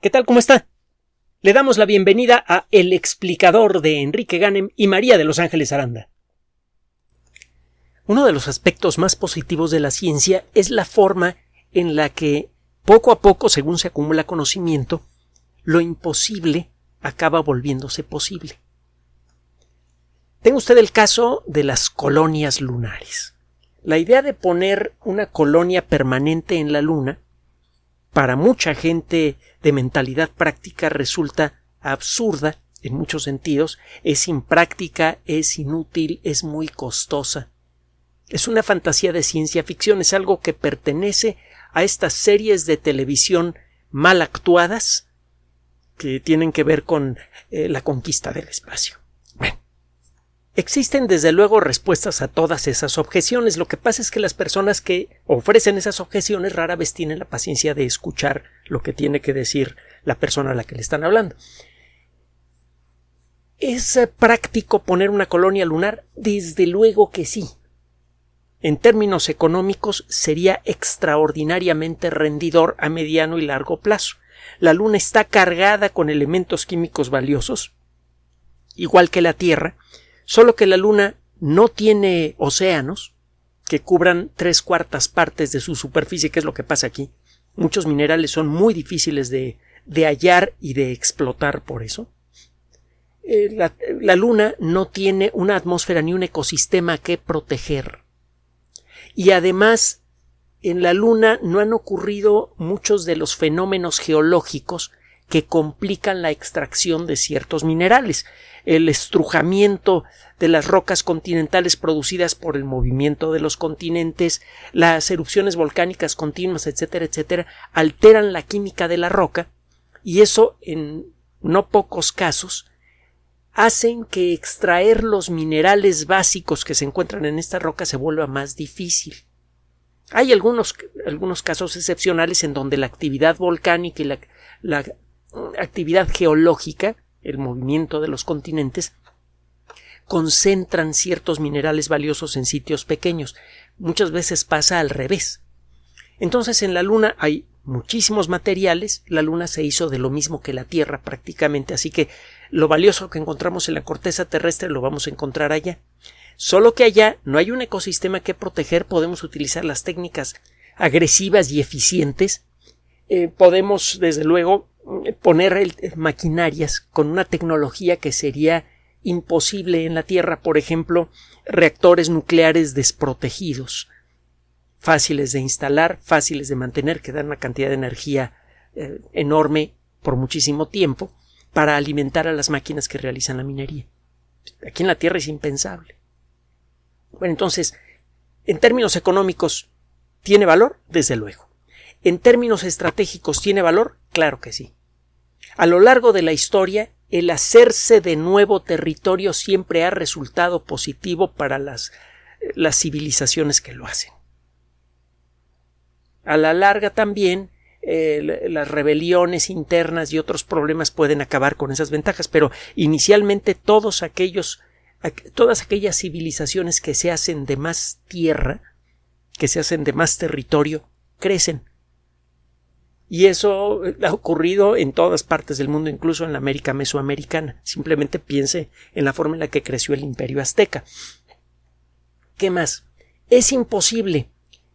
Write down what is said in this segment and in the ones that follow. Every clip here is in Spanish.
¿Qué tal? ¿Cómo está? Le damos la bienvenida a El explicador de Enrique Ganem y María de Los Ángeles Aranda. Uno de los aspectos más positivos de la ciencia es la forma en la que, poco a poco, según se acumula conocimiento, lo imposible acaba volviéndose posible. Tenga usted el caso de las colonias lunares. La idea de poner una colonia permanente en la Luna para mucha gente de mentalidad práctica resulta absurda en muchos sentidos, es impráctica, es inútil, es muy costosa. Es una fantasía de ciencia ficción, es algo que pertenece a estas series de televisión mal actuadas que tienen que ver con eh, la conquista del espacio. Existen desde luego respuestas a todas esas objeciones. Lo que pasa es que las personas que ofrecen esas objeciones rara vez tienen la paciencia de escuchar lo que tiene que decir la persona a la que le están hablando. ¿Es práctico poner una colonia lunar? Desde luego que sí. En términos económicos sería extraordinariamente rendidor a mediano y largo plazo. La Luna está cargada con elementos químicos valiosos, igual que la Tierra, Solo que la Luna no tiene océanos que cubran tres cuartas partes de su superficie, que es lo que pasa aquí. Muchos minerales son muy difíciles de, hallar y de explotar por eso. Eh, la Luna no tiene una atmósfera ni un ecosistema que proteger. Y además, en la Luna no han ocurrido muchos de los fenómenos geológicos que complican la extracción de ciertos minerales. El estrujamiento de las rocas continentales producidas por el movimiento de los continentes, las erupciones volcánicas continuas, etcétera, etcétera, alteran la química de la roca y eso en no pocos casos hacen que extraer los minerales básicos que se encuentran en esta roca se vuelva más difícil. Hay algunos, algunos casos excepcionales en donde la actividad volcánica y la actividad geológica, el movimiento de los continentes, concentran ciertos minerales valiosos en sitios pequeños. Muchas veces pasa al revés. Entonces en la Luna hay muchísimos materiales, la Luna se hizo de lo mismo que la Tierra prácticamente, así que lo valioso que encontramos en la corteza terrestre lo vamos a encontrar allá. Solo que allá no hay un ecosistema que proteger, podemos utilizar las técnicas agresivas y eficientes, eh, podemos desde luego poner maquinarias con una tecnología que sería imposible en la Tierra, por ejemplo, reactores nucleares desprotegidos, fáciles de instalar, fáciles de mantener, que dan una cantidad de energía eh, enorme por muchísimo tiempo para alimentar a las máquinas que realizan la minería. Aquí en la Tierra es impensable. Bueno, entonces, en términos económicos, ¿tiene valor? Desde luego. En términos estratégicos, ¿tiene valor? Claro que sí. A lo largo de la historia, el hacerse de nuevo territorio siempre ha resultado positivo para las, las civilizaciones que lo hacen. A la larga también eh, las rebeliones internas y otros problemas pueden acabar con esas ventajas, pero inicialmente todos aquellos todas aquellas civilizaciones que se hacen de más tierra, que se hacen de más territorio, crecen y eso ha ocurrido en todas partes del mundo, incluso en la América mesoamericana. Simplemente piense en la forma en la que creció el imperio azteca. ¿Qué más? Es imposible.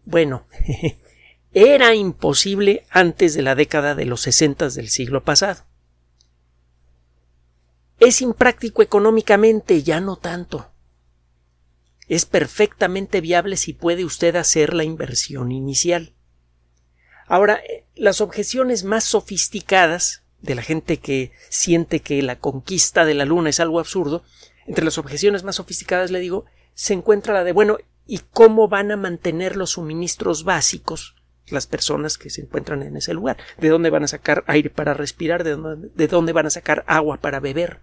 Bueno, era imposible antes de la década de los sesentas del siglo pasado. Es impráctico económicamente, ya no tanto. Es perfectamente viable si puede usted hacer la inversión inicial. Ahora, eh, las objeciones más sofisticadas de la gente que siente que la conquista de la Luna es algo absurdo, entre las objeciones más sofisticadas le digo, se encuentra la de, bueno, ¿y cómo van a mantener los suministros básicos las personas que se encuentran en ese lugar? ¿De dónde van a sacar aire para respirar? ¿De dónde, de dónde van a sacar agua para beber?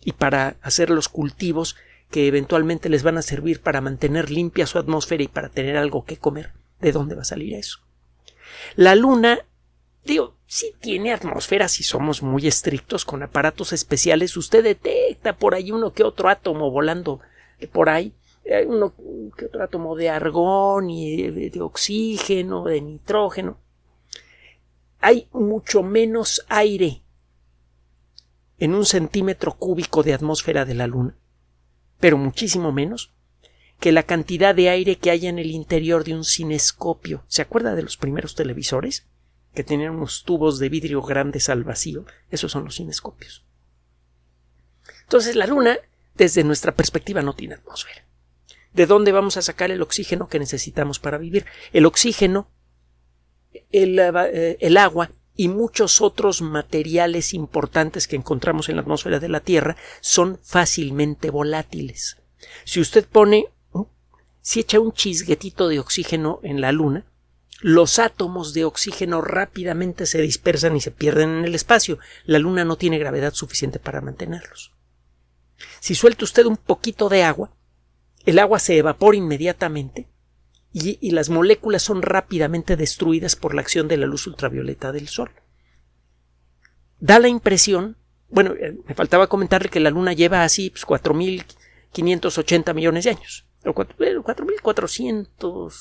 Y para hacer los cultivos que eventualmente les van a servir para mantener limpia su atmósfera y para tener algo que comer. ¿De dónde va a salir eso? La Luna, digo, sí tiene atmósfera si somos muy estrictos con aparatos especiales. Usted detecta por ahí uno que otro átomo volando por ahí, uno que otro átomo de argón y de, oxígeno, de nitrógeno. hay mucho menos aire en un centímetro cúbico de atmósfera de la Luna, pero muchísimo menos que la cantidad de aire que hay en el interior de un cinescopio. ¿Se acuerda de los primeros televisores? Que tenían unos tubos de vidrio grandes al vacío. Esos son los cinescopios. Entonces la Luna, desde nuestra perspectiva, no tiene atmósfera. ¿De dónde vamos a sacar el oxígeno que necesitamos para vivir? El oxígeno, el, eh, el agua y muchos otros materiales importantes que encontramos en la atmósfera de la Tierra son fácilmente volátiles. Si usted pone, si echa un chisguetito de oxígeno en la Luna, los átomos de oxígeno rápidamente se dispersan y se pierden en el espacio. La Luna no tiene gravedad suficiente para mantenerlos. Si suelta usted un poquito de agua, el agua se evapora inmediatamente y, las moléculas son rápidamente destruidas por la acción de la luz ultravioleta del Sol. Da la impresión, bueno, eh, me faltaba comentarle que la Luna lleva así pues, 4.580 millones de años, o 4.400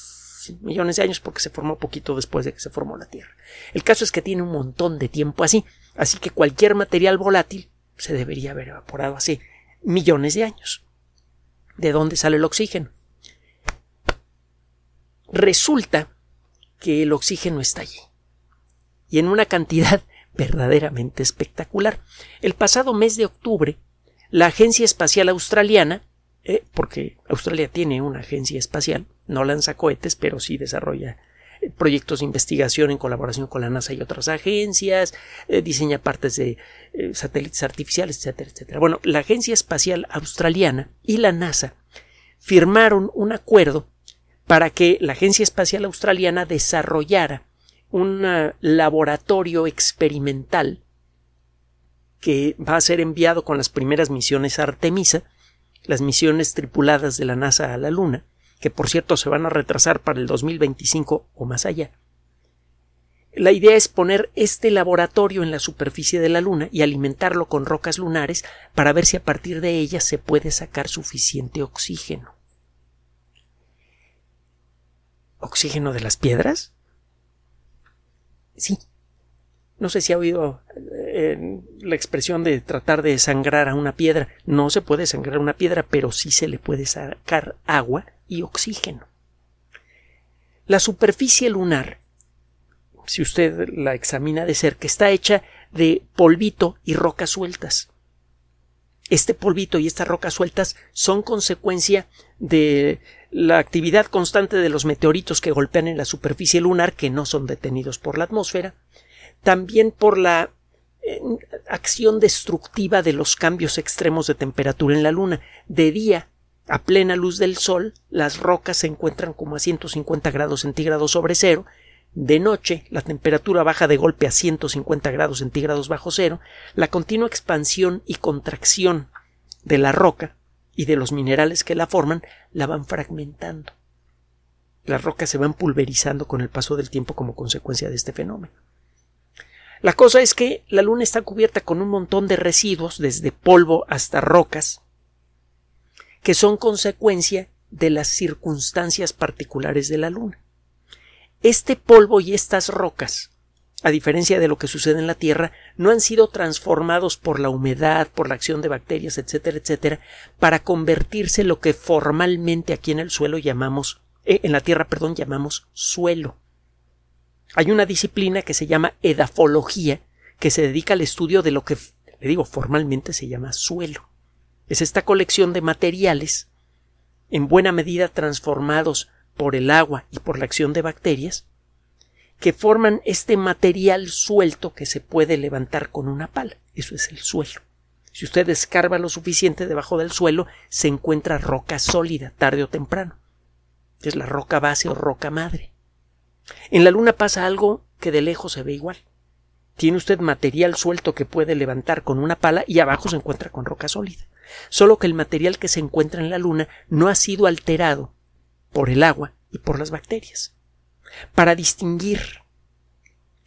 millones de años porque se formó poquito después de que se formó la Tierra. El caso es que tiene un montón de tiempo así, así que cualquier material volátil se debería haber evaporado hace millones de años. ¿De dónde sale el oxígeno? Resulta que el oxígeno está allí y en una cantidad verdaderamente espectacular. El pasado mes de octubre, la Agencia Espacial Australiana, eh, porque Australia tiene una agencia espacial, no lanza cohetes, pero sí desarrolla eh, proyectos de investigación en colaboración con la NASA y otras agencias, eh, diseña partes de satélites artificiales, etcétera, etcétera. Bueno, la Agencia Espacial Australiana y la NASA firmaron un acuerdo para que la Agencia Espacial Australiana desarrollara un uh, laboratorio experimental que va a ser enviado con las primeras misiones Artemisa, las misiones tripuladas de la NASA a la Luna, que por cierto se van a retrasar para el 2025 o más allá. La idea es poner este laboratorio en la superficie de la Luna y alimentarlo con rocas lunares para ver si a partir de ellas se puede sacar suficiente oxígeno. ¿Oxígeno de las piedras? Sí. No sé si ha oído la expresión de tratar de sangrar a una piedra. No se puede sangrar una piedra, pero sí se le puede sacar agua y oxígeno. La superficie lunar, si usted la examina de cerca, está hecha de polvito y rocas sueltas. Este polvito y estas rocas sueltas son consecuencia de la actividad constante de los meteoritos que golpean en la superficie lunar, que no son detenidos por la atmósfera, también por la acción destructiva de los cambios extremos de temperatura en la Luna. De día, a plena luz del Sol, las rocas se encuentran como a 150 grados centígrados sobre cero. De noche, la temperatura baja de golpe a 150 grados centígrados bajo cero. La continua expansión y contracción de la roca y de los minerales que la forman la van fragmentando. Las rocas se van pulverizando con el paso del tiempo como consecuencia de este fenómeno. La cosa es que la Luna está cubierta con un montón de residuos, desde polvo hasta rocas, que son consecuencia de las circunstancias particulares de la Luna. Este polvo y estas rocas a diferencia de lo que sucede en la Tierra, no han sido transformados por la humedad, por la acción de bacterias, etcétera, etcétera, para convertirse en lo que formalmente aquí en el suelo llamamos, eh, en la Tierra, perdón, llamamos suelo. Hay una disciplina que se llama edafología, que se dedica al estudio de lo que, le digo, formalmente se llama suelo. Es esta colección de materiales, en buena medida transformados por el agua y por la acción de bacterias, que forman este material suelto que se puede levantar con una pala. Eso es el suelo. Si usted escarba lo suficiente debajo del suelo, se encuentra roca sólida, tarde o temprano. Es la roca base o roca madre. En la Luna pasa algo que de lejos se ve igual. Tiene usted material suelto que puede levantar con una pala y abajo se encuentra con roca sólida. Solo que el material que se encuentra en la Luna no ha sido alterado por el agua y por las bacterias para distinguir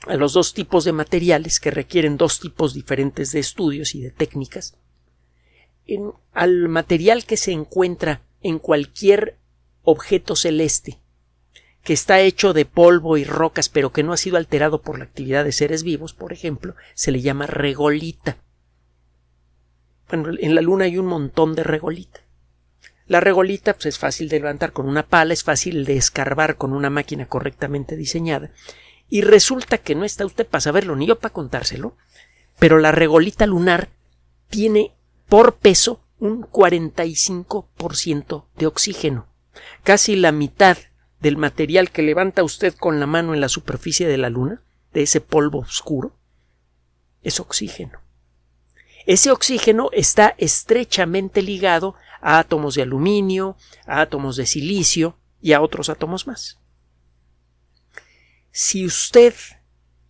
a los dos tipos de materiales que requieren dos tipos diferentes de estudios y de técnicas, al material que se encuentra en cualquier objeto celeste que está hecho de polvo y rocas, pero que no ha sido alterado por la actividad de seres vivos, por ejemplo, se le llama regolita. Bueno, en la Luna hay un montón de regolita. La regolita pues, es fácil de levantar con una pala, es fácil de escarbar con una máquina correctamente diseñada. Y resulta que no está usted para saberlo ni yo para contárselo, pero la regolita lunar tiene por peso un 45% de oxígeno. Casi la mitad del material que levanta usted con la mano en la superficie de la Luna, de ese polvo oscuro, es oxígeno. Ese oxígeno está estrechamente ligado a átomos de aluminio, a átomos de silicio y a otros átomos más. Si usted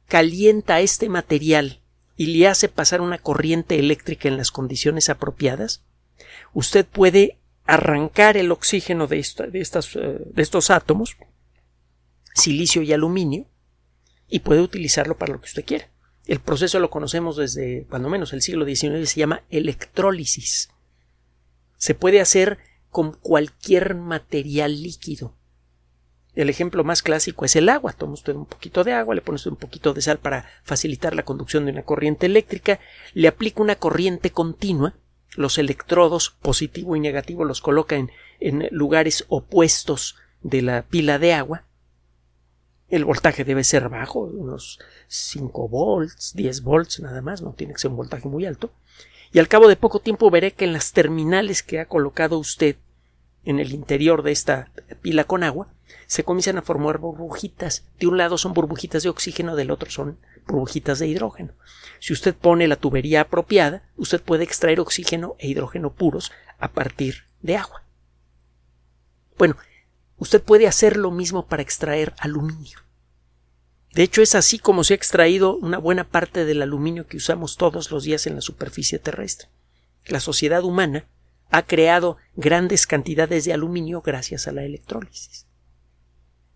calienta este material y le hace pasar una corriente eléctrica en las condiciones apropiadas, usted puede arrancar el oxígeno de, estas, eh, de estos átomos, silicio y aluminio, y puede utilizarlo para lo que usted quiera. El proceso lo conocemos desde, cuando menos, el siglo XIX, se llama electrólisis. Se puede hacer con cualquier material líquido. El ejemplo más clásico es el agua. Toma usted un poquito de agua, le pone usted un poquito de sal para facilitar la conducción de una corriente eléctrica, le aplica una corriente continua, los electrodos positivo y negativo los coloca en, en lugares opuestos de la pila de agua. El voltaje debe ser bajo, unos 5 volts, 10 volts nada más, no tiene que ser un voltaje muy alto. Y al cabo de poco tiempo veré que en las terminales que ha colocado usted en el interior de esta pila con agua, se comienzan a formar burbujitas. De un lado son burbujitas de oxígeno, del otro son burbujitas de hidrógeno. Si usted pone la tubería apropiada, usted puede extraer oxígeno e hidrógeno puros a partir de agua. Bueno, usted puede hacer lo mismo para extraer aluminio. De hecho, es así como se ha extraído una buena parte del aluminio que usamos todos los días en la superficie terrestre. La sociedad humana ha creado grandes cantidades de aluminio gracias a la electrólisis.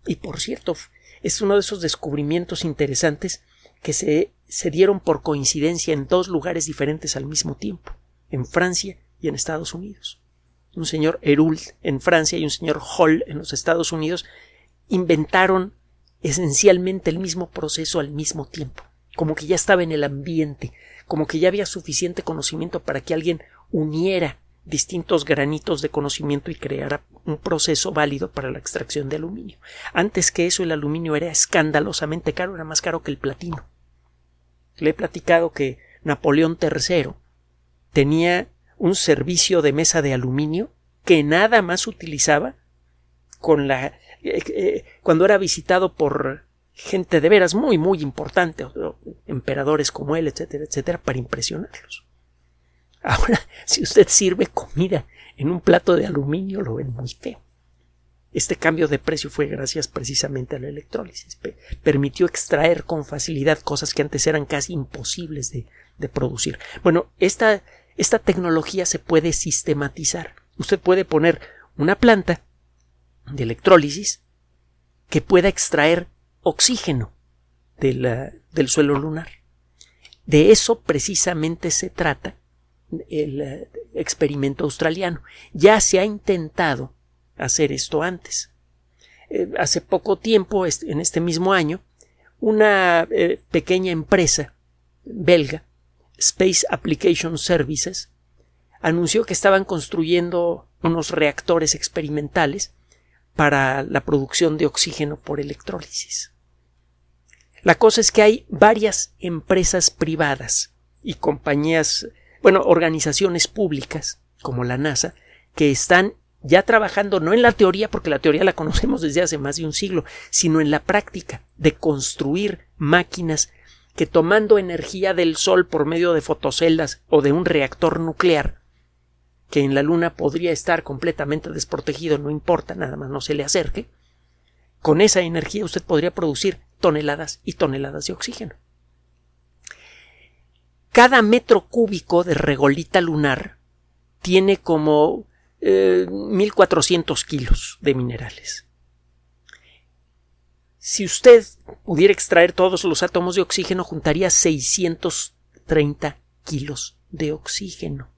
Y por cierto, es uno de esos descubrimientos interesantes que se, se dieron por coincidencia en dos lugares diferentes al mismo tiempo, en Francia y en Estados Unidos. Un señor Héroult en Francia y un señor Hall en los Estados Unidos inventaron esencialmente el mismo proceso al mismo tiempo, como que ya estaba en el ambiente, como que ya había suficiente conocimiento para que alguien uniera distintos granitos de conocimiento y creara un proceso válido para la extracción de aluminio. Antes que eso el aluminio era escandalosamente caro, era más caro que el platino. Le he platicado que Napoleón III tenía un servicio de mesa de aluminio que nada más utilizaba eh, eh, cuando era visitado por gente de veras muy muy importante, emperadores como él, etcétera, etcétera, para impresionarlos. Ahora, si usted sirve comida en un plato de aluminio, lo ven muy feo. Este cambio de precio fue gracias precisamente a la electrólisis. Permitió extraer con facilidad cosas que antes eran casi imposibles de, producir. Bueno, esta, esta tecnología se puede sistematizar. Usted puede poner una planta de electrólisis que pueda extraer oxígeno del suelo lunar. De eso precisamente se trata el eh, experimento australiano. Ya se ha intentado hacer esto antes. Eh, hace poco tiempo, en este mismo año, una eh, pequeña empresa belga, Space Application Services, anunció que estaban construyendo unos reactores experimentales para la producción de oxígeno por electrólisis. La cosa es que hay varias empresas privadas y compañías bueno, organizaciones públicas como la NASA que están ya trabajando no en la teoría, porque la teoría la conocemos desde hace más de un siglo, sino en la práctica de construir máquinas que tomando energía del Sol por medio de fotoceldas o de un reactor nuclear, que en la Luna podría estar completamente desprotegido, no importa, nada más no se le acerque, con esa energía usted podría producir toneladas y toneladas de oxígeno. Cada metro cúbico de regolita lunar tiene como 1400 eh, kilos de minerales. Si usted pudiera extraer todos los átomos de oxígeno, juntaría 630 kilos de oxígeno.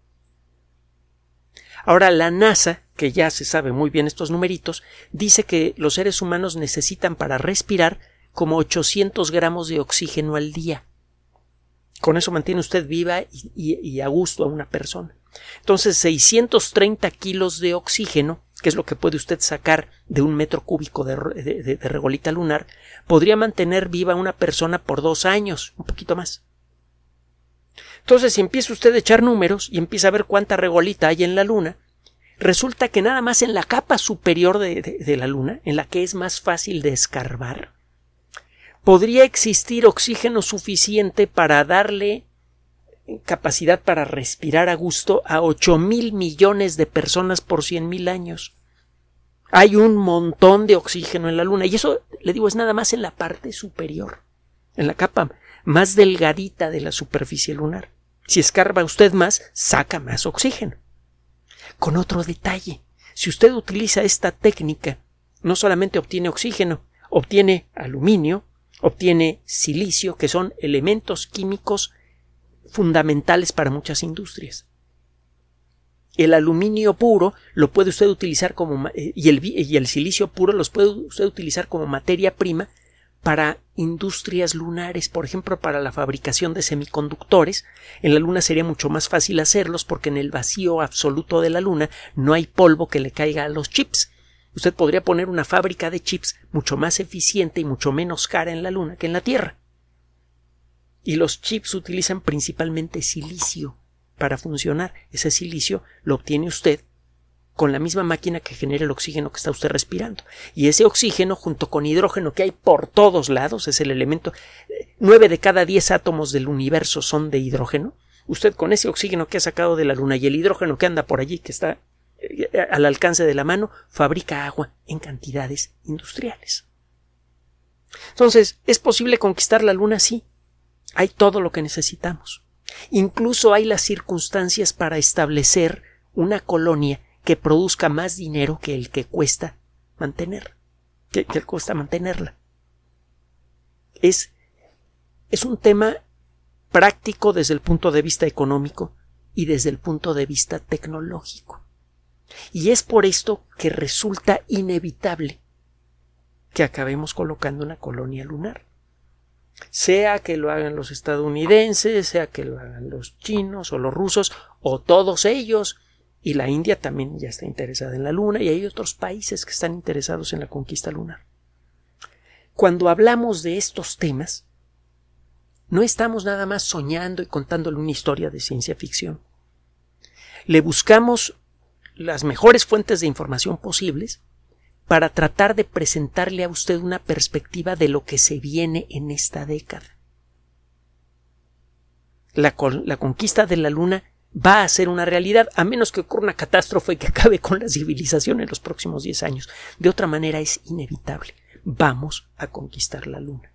Ahora la NASA que ya se sabe muy bien estos numeritos, dice que los seres humanos necesitan para respirar como 800 gramos de oxígeno al día. Con eso mantiene usted viva y, a gusto a una persona. Entonces, 630 kilos de oxígeno, que es lo que puede usted sacar de un metro cúbico de, de regolita lunar, podría mantener viva a una persona por dos años, un poquito más. Entonces, si empieza usted a echar números y empieza a ver cuánta regolita hay en la Luna, resulta que nada más en la capa superior de, la Luna, en la que es más fácil de escarbar, podría existir oxígeno suficiente para darle capacidad para respirar a gusto a ocho mil millones de personas por cien mil años. Hay un montón de oxígeno en la Luna y eso, le digo, es nada más en la parte superior, en la capa más delgadita de la superficie lunar. Si escarba usted más, saca más oxígeno. Con otro detalle, si usted utiliza esta técnica, no solamente obtiene oxígeno, obtiene aluminio, obtiene silicio, que son elementos químicos fundamentales para muchas industrias. El aluminio puro lo puede usted utilizar como eh, y el, y el silicio puro los puede usted utilizar como materia prima para industrias lunares, por ejemplo, para la fabricación de semiconductores. En la Luna sería mucho más fácil hacerlos porque en el vacío absoluto de la Luna no hay polvo que le caiga a los chips. Usted podría poner una fábrica de chips mucho más eficiente y mucho menos cara en la Luna que en la Tierra. Y los chips utilizan principalmente silicio para funcionar. Ese silicio lo obtiene usted con la misma máquina que genera el oxígeno que está usted respirando. Y ese oxígeno, junto con hidrógeno que hay por todos lados, es el elemento. Nueve de cada diez átomos del universo son de hidrógeno. Usted con ese oxígeno que ha sacado de la luna y el hidrógeno que anda por allí, que está eh, al alcance de la mano, fabrica agua en cantidades industriales. Entonces, ¿es posible conquistar la luna? Sí. Hay todo lo que necesitamos. Incluso hay las circunstancias para establecer una colonia que produzca más dinero que el que cuesta mantener, que, que cuesta mantenerla. Es, es un tema práctico desde el punto de vista económico y desde el punto de vista tecnológico. Y es por esto que resulta inevitable que acabemos colocando una colonia lunar. Sea que lo hagan los estadounidenses, sea que lo hagan los chinos o los rusos, o todos ellos, y la India también ya está interesada en la Luna y hay otros países que están interesados en la conquista lunar. Cuando hablamos de estos temas, no estamos nada más soñando y contándole una historia de ciencia ficción. Le buscamos las mejores fuentes de información posibles para tratar de presentarle a usted una perspectiva de lo que se viene en esta década. La, la conquista de la Luna va a ser una realidad, a menos que ocurra una catástrofe que acabe con la civilización en los próximos 10 años. De otra manera es inevitable. Vamos a conquistar la Luna.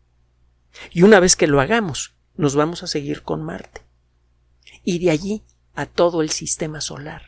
Y una vez que lo hagamos, nos vamos a seguir con Marte. Y de allí a todo el sistema solar.